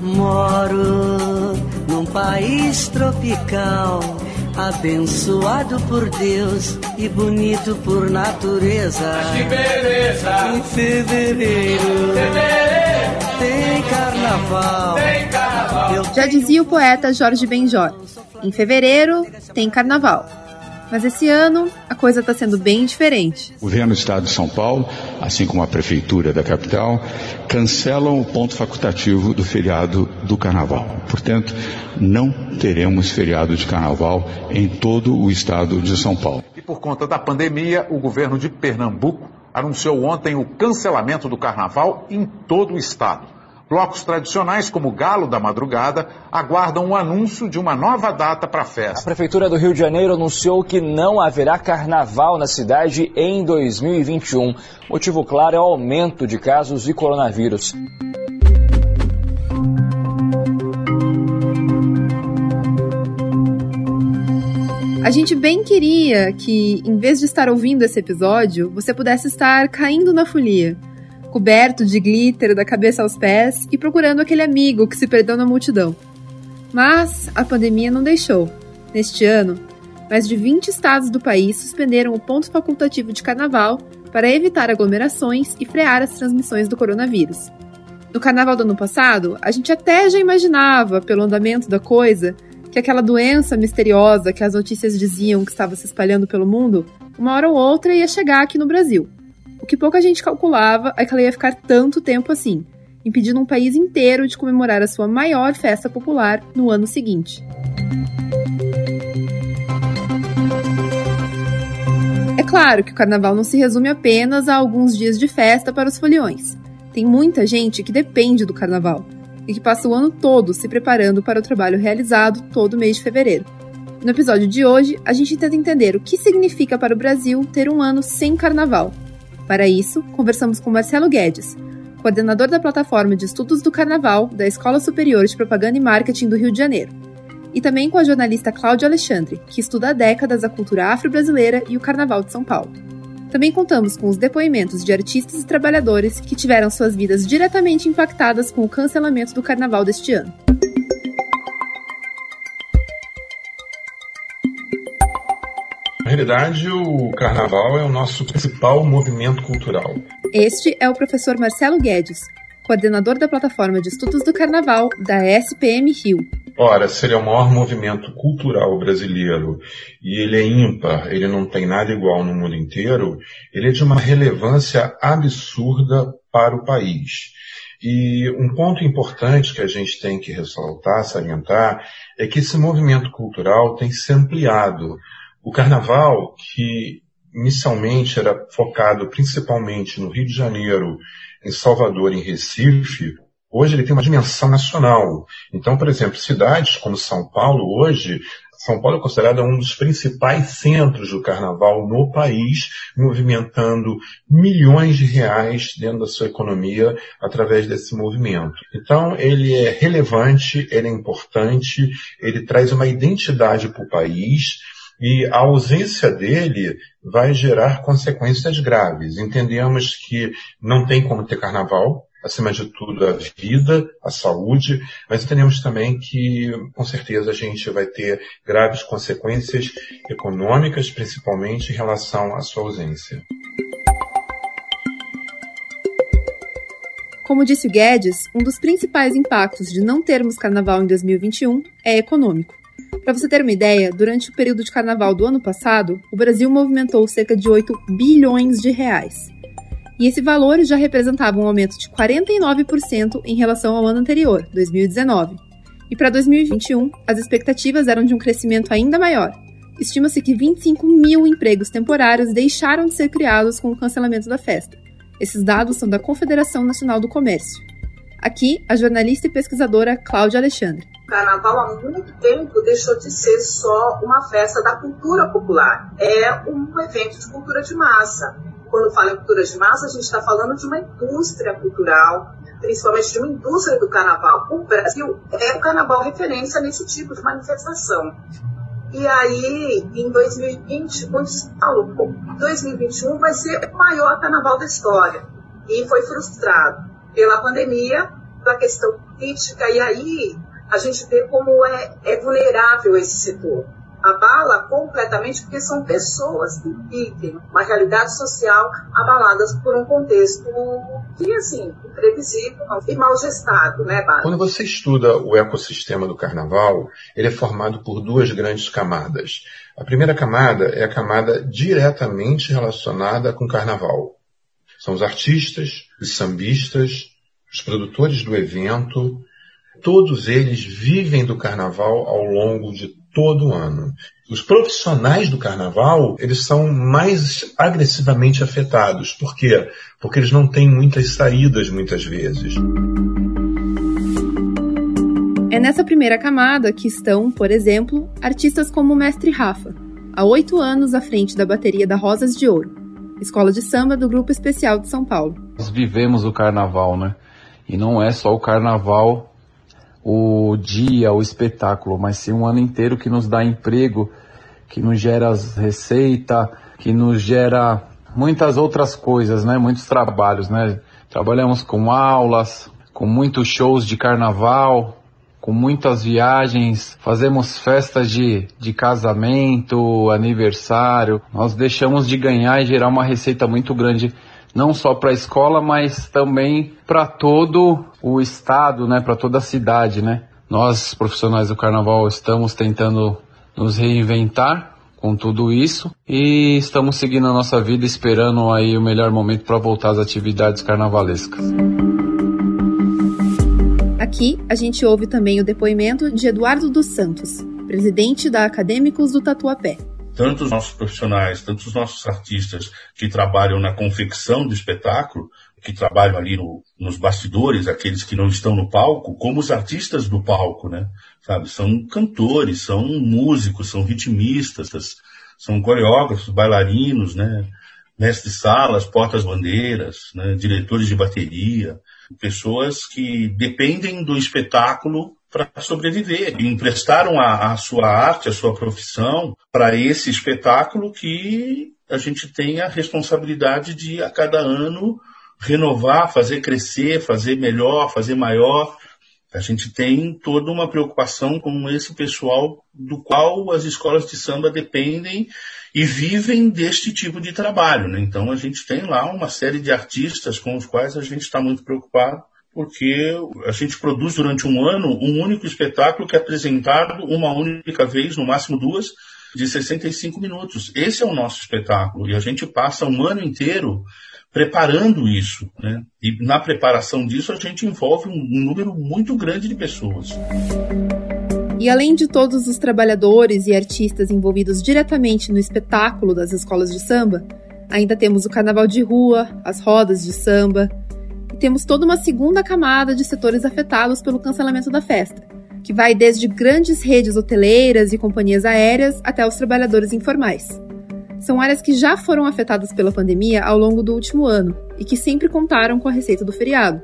Moro num país tropical, abençoado por Deus e bonito por natureza. Mas que beleza! Em fevereiro, Fevereiro tem carnaval. tem carnaval. Eu Já dizia o poeta Jorge Benjor: em fevereiro tem carnaval. Mas esse ano a coisa está sendo bem diferente. O governo do estado de São Paulo, assim como a prefeitura da capital, cancelam o ponto facultativo do feriado do carnaval. Portanto, não teremos feriado de carnaval em todo o estado de São Paulo. E por conta da pandemia, o governo de Pernambuco anunciou ontem o cancelamento do carnaval em todo o estado. Blocos tradicionais, como o Galo da Madrugada, aguardam o anúncio de uma nova data para a A festa. Prefeitura do Rio de Janeiro anunciou que não haverá carnaval na cidade em 2021. Motivo claro é o aumento de casos de coronavírus. A gente bem queria que, em vez de estar ouvindo esse episódio, você pudesse estar caindo na folia, coberto de glitter da cabeça aos pés e procurando aquele amigo que se perdeu na multidão. Mas a pandemia não deixou. Neste ano, mais de 20 estados do país suspenderam o ponto facultativo de carnaval para evitar aglomerações e frear as transmissões do coronavírus. No carnaval do ano passado, a gente até já imaginava, pelo andamento da coisa, que aquela doença misteriosa que as notícias diziam que estava se espalhando pelo mundo, uma hora ou outra ia chegar aqui no Brasil. O que pouca gente calculava é que ela ia ficar tanto tempo assim, impedindo um país inteiro de comemorar a sua maior festa popular no ano seguinte. É claro que o carnaval não se resume apenas a alguns dias de festa para os foliões. Tem muita gente que depende do carnaval e que passa o ano todo se preparando para o trabalho realizado todo mês de fevereiro. No episódio de hoje, a gente tenta entender o que significa para o Brasil ter um ano sem carnaval. Para isso, conversamos com Marcelo Guedes, coordenador da plataforma de estudos do carnaval da Escola Superior de Propaganda e Marketing do Rio de Janeiro. E também com a jornalista Cláudia Alexandre, que estuda há décadas a cultura afro-brasileira e o carnaval de São Paulo. Também contamos com os depoimentos de artistas e trabalhadores que tiveram suas vidas diretamente impactadas com o cancelamento do carnaval deste ano. Realidade, o carnaval é o nosso principal movimento cultural. Este é o professor Marcelo Guedes, coordenador da plataforma de estudos do carnaval da SPM Rio. Ora, se ele é o maior movimento cultural brasileiro e ele é ímpar, ele não tem nada igual no mundo inteiro, ele é de uma relevância absurda para o país. E um ponto importante que a gente tem que ressaltar, salientar, é que esse movimento cultural tem se ampliado. O carnaval, que inicialmente era focado principalmente no Rio de Janeiro, em Salvador em Recife, hoje ele tem uma dimensão nacional. Então, por exemplo, cidades como São Paulo hoje, São Paulo é considerada um dos principais centros do carnaval no país, movimentando milhões de reais dentro da sua economia através desse movimento. Então, ele é relevante, ele é importante, ele traz uma identidade para o país, e a ausência dele vai gerar consequências graves. Entendemos que não tem como ter carnaval, acima de tudo a vida, a saúde, mas entendemos também que com certeza a gente vai ter graves consequências econômicas, principalmente em relação à sua ausência. Como disse o Guedes, um dos principais impactos de não termos carnaval em 2021 é econômico. Para você ter uma ideia, durante o período de carnaval do ano passado, o Brasil movimentou cerca de 8 bilhões de reais. E esse valor já representava um aumento de 49% em relação ao ano anterior, 2019. E para 2021, as expectativas eram de um crescimento ainda maior. Estima-se que 25 mil empregos temporários deixaram de ser criados com o cancelamento da festa. Esses dados são da Confederação Nacional do Comércio. Aqui, a jornalista e pesquisadora Cláudia Alexandre. O carnaval há muito tempo deixou de ser só uma festa da cultura popular. É um evento de cultura de massa. Quando fala em cultura de massa, a gente está falando de uma indústria cultural, principalmente de uma indústria do carnaval. O Brasil é o carnaval referência nesse tipo de manifestação. E aí, em 2020, muitos falam, pô, 2021 vai ser o maior carnaval da história. E foi frustrado pela pandemia, da questão política, e aí a gente vê como é, é vulnerável esse setor abala completamente porque são pessoas que vivem uma realidade social abaladas por um contexto que, assim, imprevisível e mal gestado, né, Bárbara? Quando você estuda o ecossistema do carnaval, ele é formado por duas grandes camadas. A primeira camada é a camada diretamente relacionada com o carnaval. São os artistas, os sambistas, os produtores do evento, todos eles vivem do carnaval ao longo de todo o ano. Os profissionais do carnaval, eles são mais agressivamente afetados. Por quê? Porque eles não têm muitas saídas muitas vezes. É nessa primeira camada que estão, por exemplo, artistas como o Mestre Rafa, há oito anos à frente da bateria da Rosas de Ouro, escola de samba do Grupo Especial de São Paulo. Nós vivemos o carnaval, né? E não é só o carnaval o dia, o espetáculo, mas sim um ano inteiro que nos dá emprego, que nos gera receita, que nos gera muitas outras coisas, né? Muitos trabalhos, né? Trabalhamos com aulas, com muitos shows de carnaval, com muitas viagens, fazemos festas de, de casamento, aniversário. Nós deixamos de ganhar e gerar uma receita muito grande não só para a escola, mas também para todo o estado, né, para toda a cidade, né? Nós, profissionais do carnaval, estamos tentando nos reinventar com tudo isso e estamos seguindo a nossa vida esperando aí o melhor momento para voltar às atividades carnavalescas. Aqui a gente ouve também o depoimento de Eduardo dos Santos, presidente da Acadêmicos do Tatuapé tanto os nossos profissionais, tanto os nossos artistas que trabalham na confecção do espetáculo, que trabalham ali no, nos bastidores, aqueles que não estão no palco, como os artistas do palco, né? Sabe? São cantores, são músicos, são ritmistas, são coreógrafos, bailarinos, né? Mestres salas, portas-bandeiras, né? diretores de bateria, pessoas que dependem do espetáculo para sobreviver. E emprestaram a, a sua arte, a sua profissão para esse espetáculo que a gente tem a responsabilidade de, a cada ano, renovar, fazer crescer, fazer melhor, fazer maior. A gente tem toda uma preocupação com esse pessoal do qual as escolas de samba dependem e vivem deste tipo de trabalho. Né? Então a gente tem lá uma série de artistas com os quais a gente está muito preocupado porque a gente produz durante um ano um único espetáculo que é apresentado uma única vez, no máximo duas, de 65 minutos. Esse é o nosso espetáculo e a gente passa um ano inteiro preparando isso. Né? E na preparação disso a gente envolve um número muito grande de pessoas. E além de todos os trabalhadores e artistas envolvidos diretamente no espetáculo das escolas de samba, ainda temos o carnaval de rua, as rodas de samba, temos toda uma segunda camada de setores afetados pelo cancelamento da festa, que vai desde grandes redes hoteleiras e companhias aéreas até os trabalhadores informais. São áreas que já foram afetadas pela pandemia ao longo do último ano e que sempre contaram com a receita do feriado.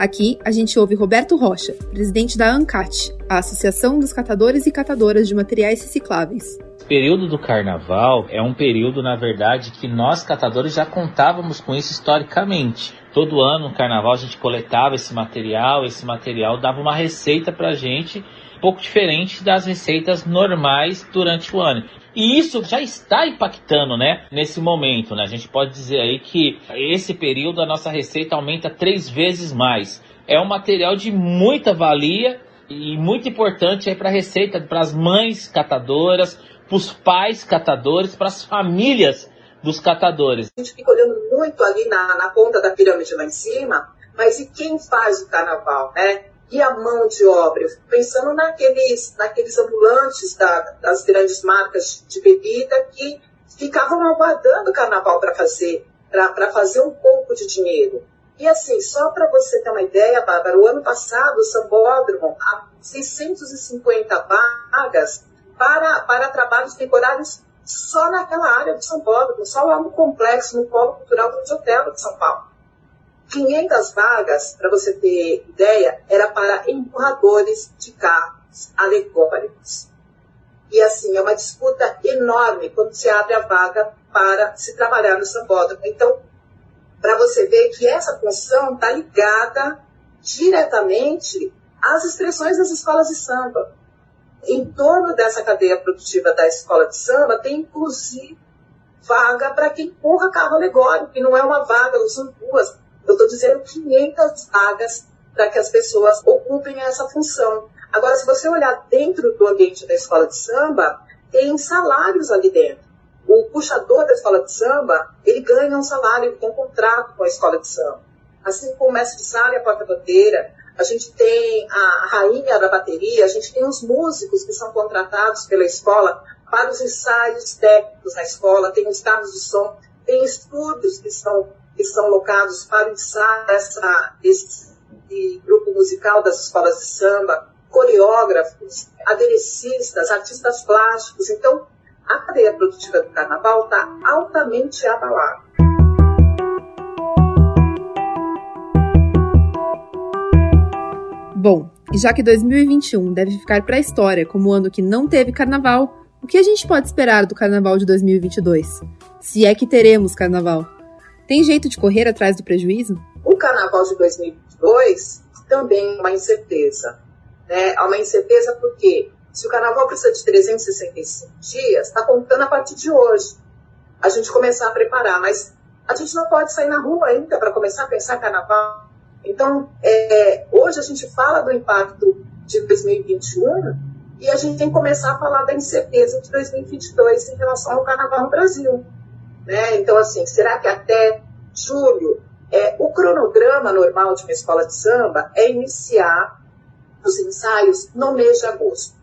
Aqui a gente ouve Roberto Rocha, presidente da ANCAT, a Associação dos Catadores e Catadoras de Materiais Recicláveis. O período do carnaval é um período, na verdade, que nós catadores já contávamos com isso historicamente. Todo ano no carnaval a gente coletava esse material, esse material dava uma receita para a gente, um pouco diferente das receitas normais durante o ano. E isso já está impactando, né, nesse momento, né? A gente pode dizer aí que esse período a nossa receita aumenta três vezes mais. É um material de muita valia e muito importante aí para a receita, para as mães catadoras, para os pais catadores, para as famílias dos catadores. A gente fica olhando muito ali na, na ponta da pirâmide lá em cima, mas e quem faz o carnaval, né? E a mão de obra? Pensando naqueles, naqueles ambulantes da, das grandes marcas de bebida que ficavam aguardando o carnaval para fazer, para fazer um pouco de dinheiro. E assim, só para você ter uma ideia, Bárbara, o ano passado o Sambódromo, há 650 vagas para, para trabalhos temporários só naquela área São Paulo, só lá no complexo, no Polo Cultural do Hotel de São Paulo. 500 vagas, para você ter ideia, era para empurradores de carros alegóricos. E assim, é uma disputa enorme quando se abre a vaga para se trabalhar no sambódromo. Então, para você ver que essa função está ligada diretamente às expressões das escolas de samba. Em torno dessa cadeia produtiva da escola de samba, tem inclusive vaga para quem empurra carro alegórico, que não é uma vaga, são duas. Eu estou dizendo 500 vagas para que as pessoas ocupem essa função. Agora, se você olhar dentro do ambiente da escola de samba, tem salários ali dentro. O puxador da escola de samba, ele ganha um salário, ele tem um contrato com a escola de samba. Assim como o mestre de sala e a porta-bandeira, a gente tem a rainha da bateria, a gente tem os músicos que são contratados pela escola para os ensaios técnicos na escola, tem os carros de som, tem estúdios que são, que são locados para o ensaio dessa, desse grupo musical das escolas de samba, coreógrafos, aderecistas, artistas plásticos. Então, a cadeia produtiva do carnaval está altamente abalada. Bom, e já que 2021 deve ficar para a história como o ano que não teve carnaval, o que a gente pode esperar do carnaval de 2022? Se é que teremos carnaval. Tem jeito de correr atrás do prejuízo? O carnaval de 2022 também é uma incerteza. Né? Há uma incerteza porque se o carnaval precisa de 365 dias, está contando a partir de hoje. A gente começar a preparar, mas a gente não pode sair na rua ainda para começar a pensar carnaval. Então, é, hoje a gente fala do impacto de 2021 e a gente tem que começar a falar da incerteza de 2022 em relação ao carnaval no Brasil. Né? Então, assim, será que até julho, é, o cronograma normal de uma escola de samba é iniciar os ensaios no mês de agosto.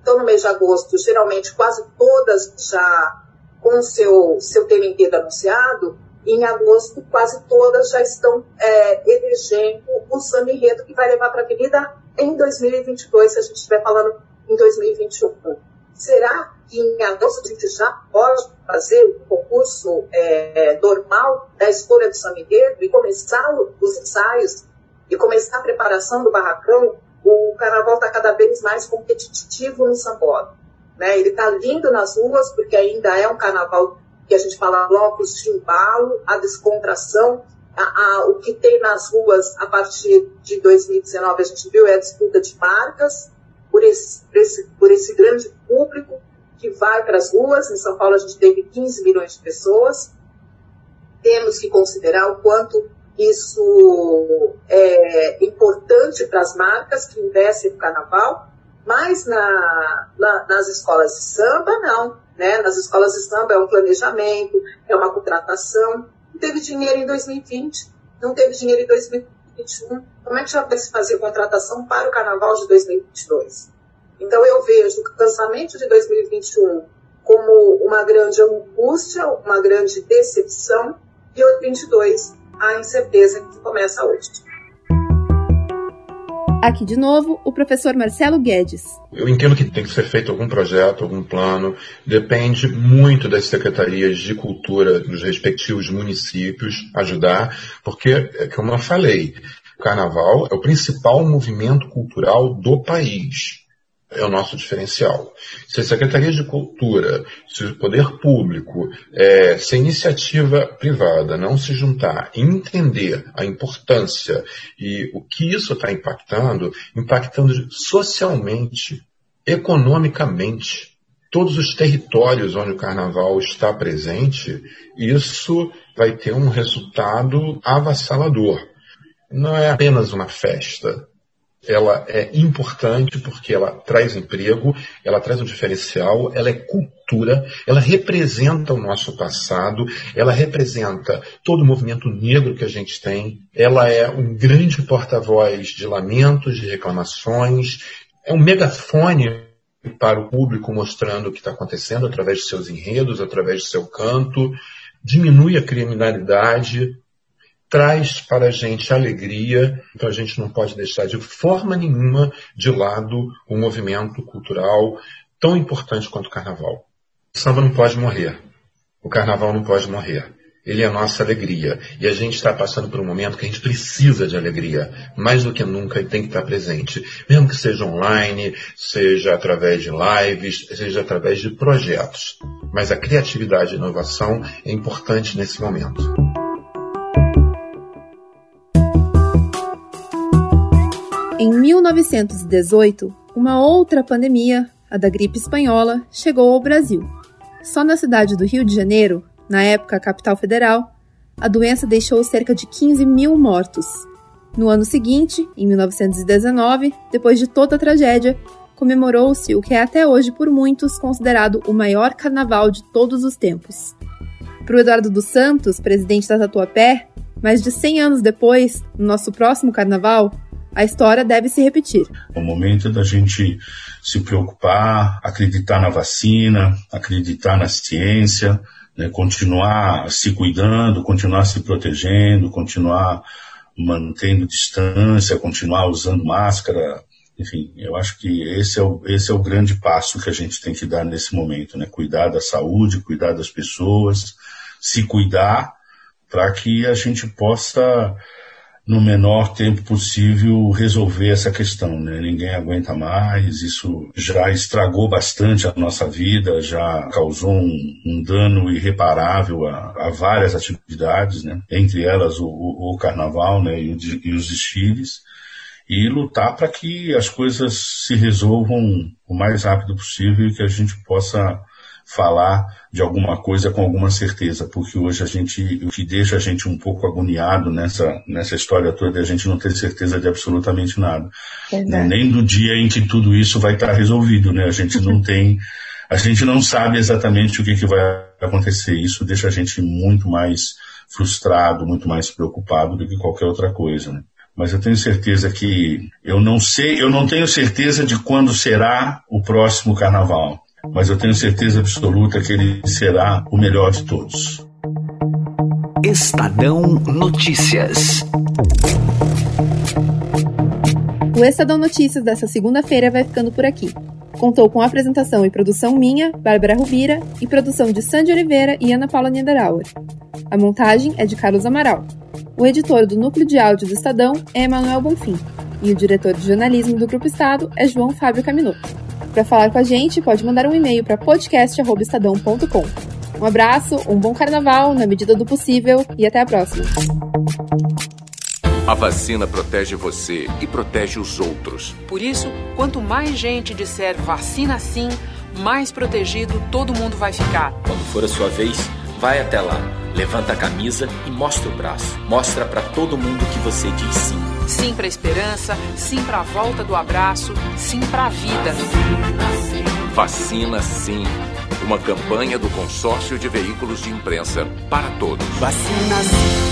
Então, no mês de agosto, geralmente quase todas já com seu, seu tema inteiro anunciado, em agosto, quase todas já estão é, elegendo o samba enredo que vai levar para a avenida em 2022, se a gente estiver falando em 2021. Será que em agosto a gente já pode fazer o concurso é, normal da escolha do enredo e começar os ensaios e começar a preparação do barracão? O carnaval está cada vez mais competitivo no sambódromo. Né? Ele está lindo nas ruas, porque ainda é um carnaval que a gente fala blocos de embalo, a descontração, a, a, o que tem nas ruas a partir de 2019 a gente viu é a disputa de marcas por esse, esse, por esse grande público que vai para as ruas. Em São Paulo a gente teve 15 milhões de pessoas. Temos que considerar o quanto isso é importante para as marcas que investem no carnaval, mas na, na, nas escolas de samba, não. Né? Nas escolas de samba é um planejamento, é uma contratação. Não teve dinheiro em 2020, não teve dinheiro em 2021. Como é que já vai se fazer contratação para o carnaval de 2022? Então eu vejo o cansamento de 2021 como uma grande angústia, uma grande decepção, e o 2022 a incerteza que começa hoje. Aqui de novo, o professor Marcelo Guedes. Eu entendo que tem que ser feito algum projeto, algum plano. Depende muito das secretarias de cultura dos respectivos municípios ajudar, porque, como eu falei, o carnaval é o principal movimento cultural do país é o nosso diferencial. Se a Secretaria de Cultura, se o poder público, é, se a iniciativa privada não se juntar e entender a importância e o que isso está impactando, impactando socialmente, economicamente, todos os territórios onde o carnaval está presente, isso vai ter um resultado avassalador. Não é apenas uma festa, ela é importante porque ela traz emprego, ela traz um diferencial, ela é cultura, ela representa o nosso passado, ela representa todo o movimento negro que a gente tem, ela é um grande porta-voz de lamentos, de reclamações, é um megafone para o público mostrando o que está acontecendo através de seus enredos, através do seu canto, diminui a criminalidade, traz para a gente alegria, então a gente não pode deixar de forma nenhuma de lado o movimento cultural tão importante quanto o carnaval. O samba não pode morrer. O carnaval não pode morrer. Ele é a nossa alegria. E a gente está passando por um momento que a gente precisa de alegria. Mais do que nunca e tem que estar presente. Mesmo que seja online, seja através de lives, seja através de projetos. Mas a criatividade e a inovação é importante nesse momento. 1918, uma outra pandemia, a da gripe espanhola, chegou ao Brasil. Só na cidade do Rio de Janeiro, na época capital federal, a doença deixou cerca de 15 mil mortos. No ano seguinte, em 1919, depois de toda a tragédia, comemorou-se o que é até hoje por muitos considerado o maior carnaval de todos os tempos. Para o Eduardo dos Santos, presidente da Tatuapé, mais de 100 anos depois, no nosso próximo carnaval, a história deve se repetir. O momento da gente se preocupar, acreditar na vacina, acreditar na ciência, né, continuar se cuidando, continuar se protegendo, continuar mantendo distância, continuar usando máscara. Enfim, eu acho que esse é, o, esse é o grande passo que a gente tem que dar nesse momento, né? Cuidar da saúde, cuidar das pessoas, se cuidar para que a gente possa no menor tempo possível resolver essa questão, né? Ninguém aguenta mais, isso já estragou bastante a nossa vida, já causou um, um dano irreparável a, a, várias atividades, né? Entre elas o, o, o carnaval, né? E, o, e os desfiles e lutar para que as coisas se resolvam o mais rápido possível e que a gente possa falar de alguma coisa com alguma certeza, porque hoje a gente, o que deixa a gente um pouco agoniado nessa, nessa história toda é a gente não ter certeza de absolutamente nada. Né? Nem do dia em que tudo isso vai estar resolvido, né? A gente não tem, a gente não sabe exatamente o que, que vai acontecer. Isso deixa a gente muito mais frustrado, muito mais preocupado do que qualquer outra coisa, né? mas eu tenho certeza que eu não sei, eu não tenho certeza de quando será o próximo carnaval mas eu tenho certeza absoluta que ele será o melhor de todos. Estadão Notícias. O Estadão Notícias dessa segunda-feira vai ficando por aqui. Contou com apresentação e produção minha, Bárbara Rubira, e produção de Sandy Oliveira e Ana Paula Niederauer. A montagem é de Carlos Amaral. O editor do núcleo de áudio do Estadão é Emanuel Bonfim. E o diretor de jornalismo do Grupo Estado é João Fábio Caminoto. Para falar com a gente, pode mandar um e-mail para podcast@estadão.com. Um abraço, um bom carnaval na medida do possível e até a próxima. A vacina protege você e protege os outros. Por isso, quanto mais gente disser vacina sim, mais protegido todo mundo vai ficar. Quando for a sua vez, vai até lá, levanta a camisa e mostra o braço. Mostra para todo mundo que você diz sim. Sim para a esperança, sim para a volta do abraço, sim para a vida. Vacina sim. Uma campanha do consórcio de veículos de imprensa para todos. Vacina sim.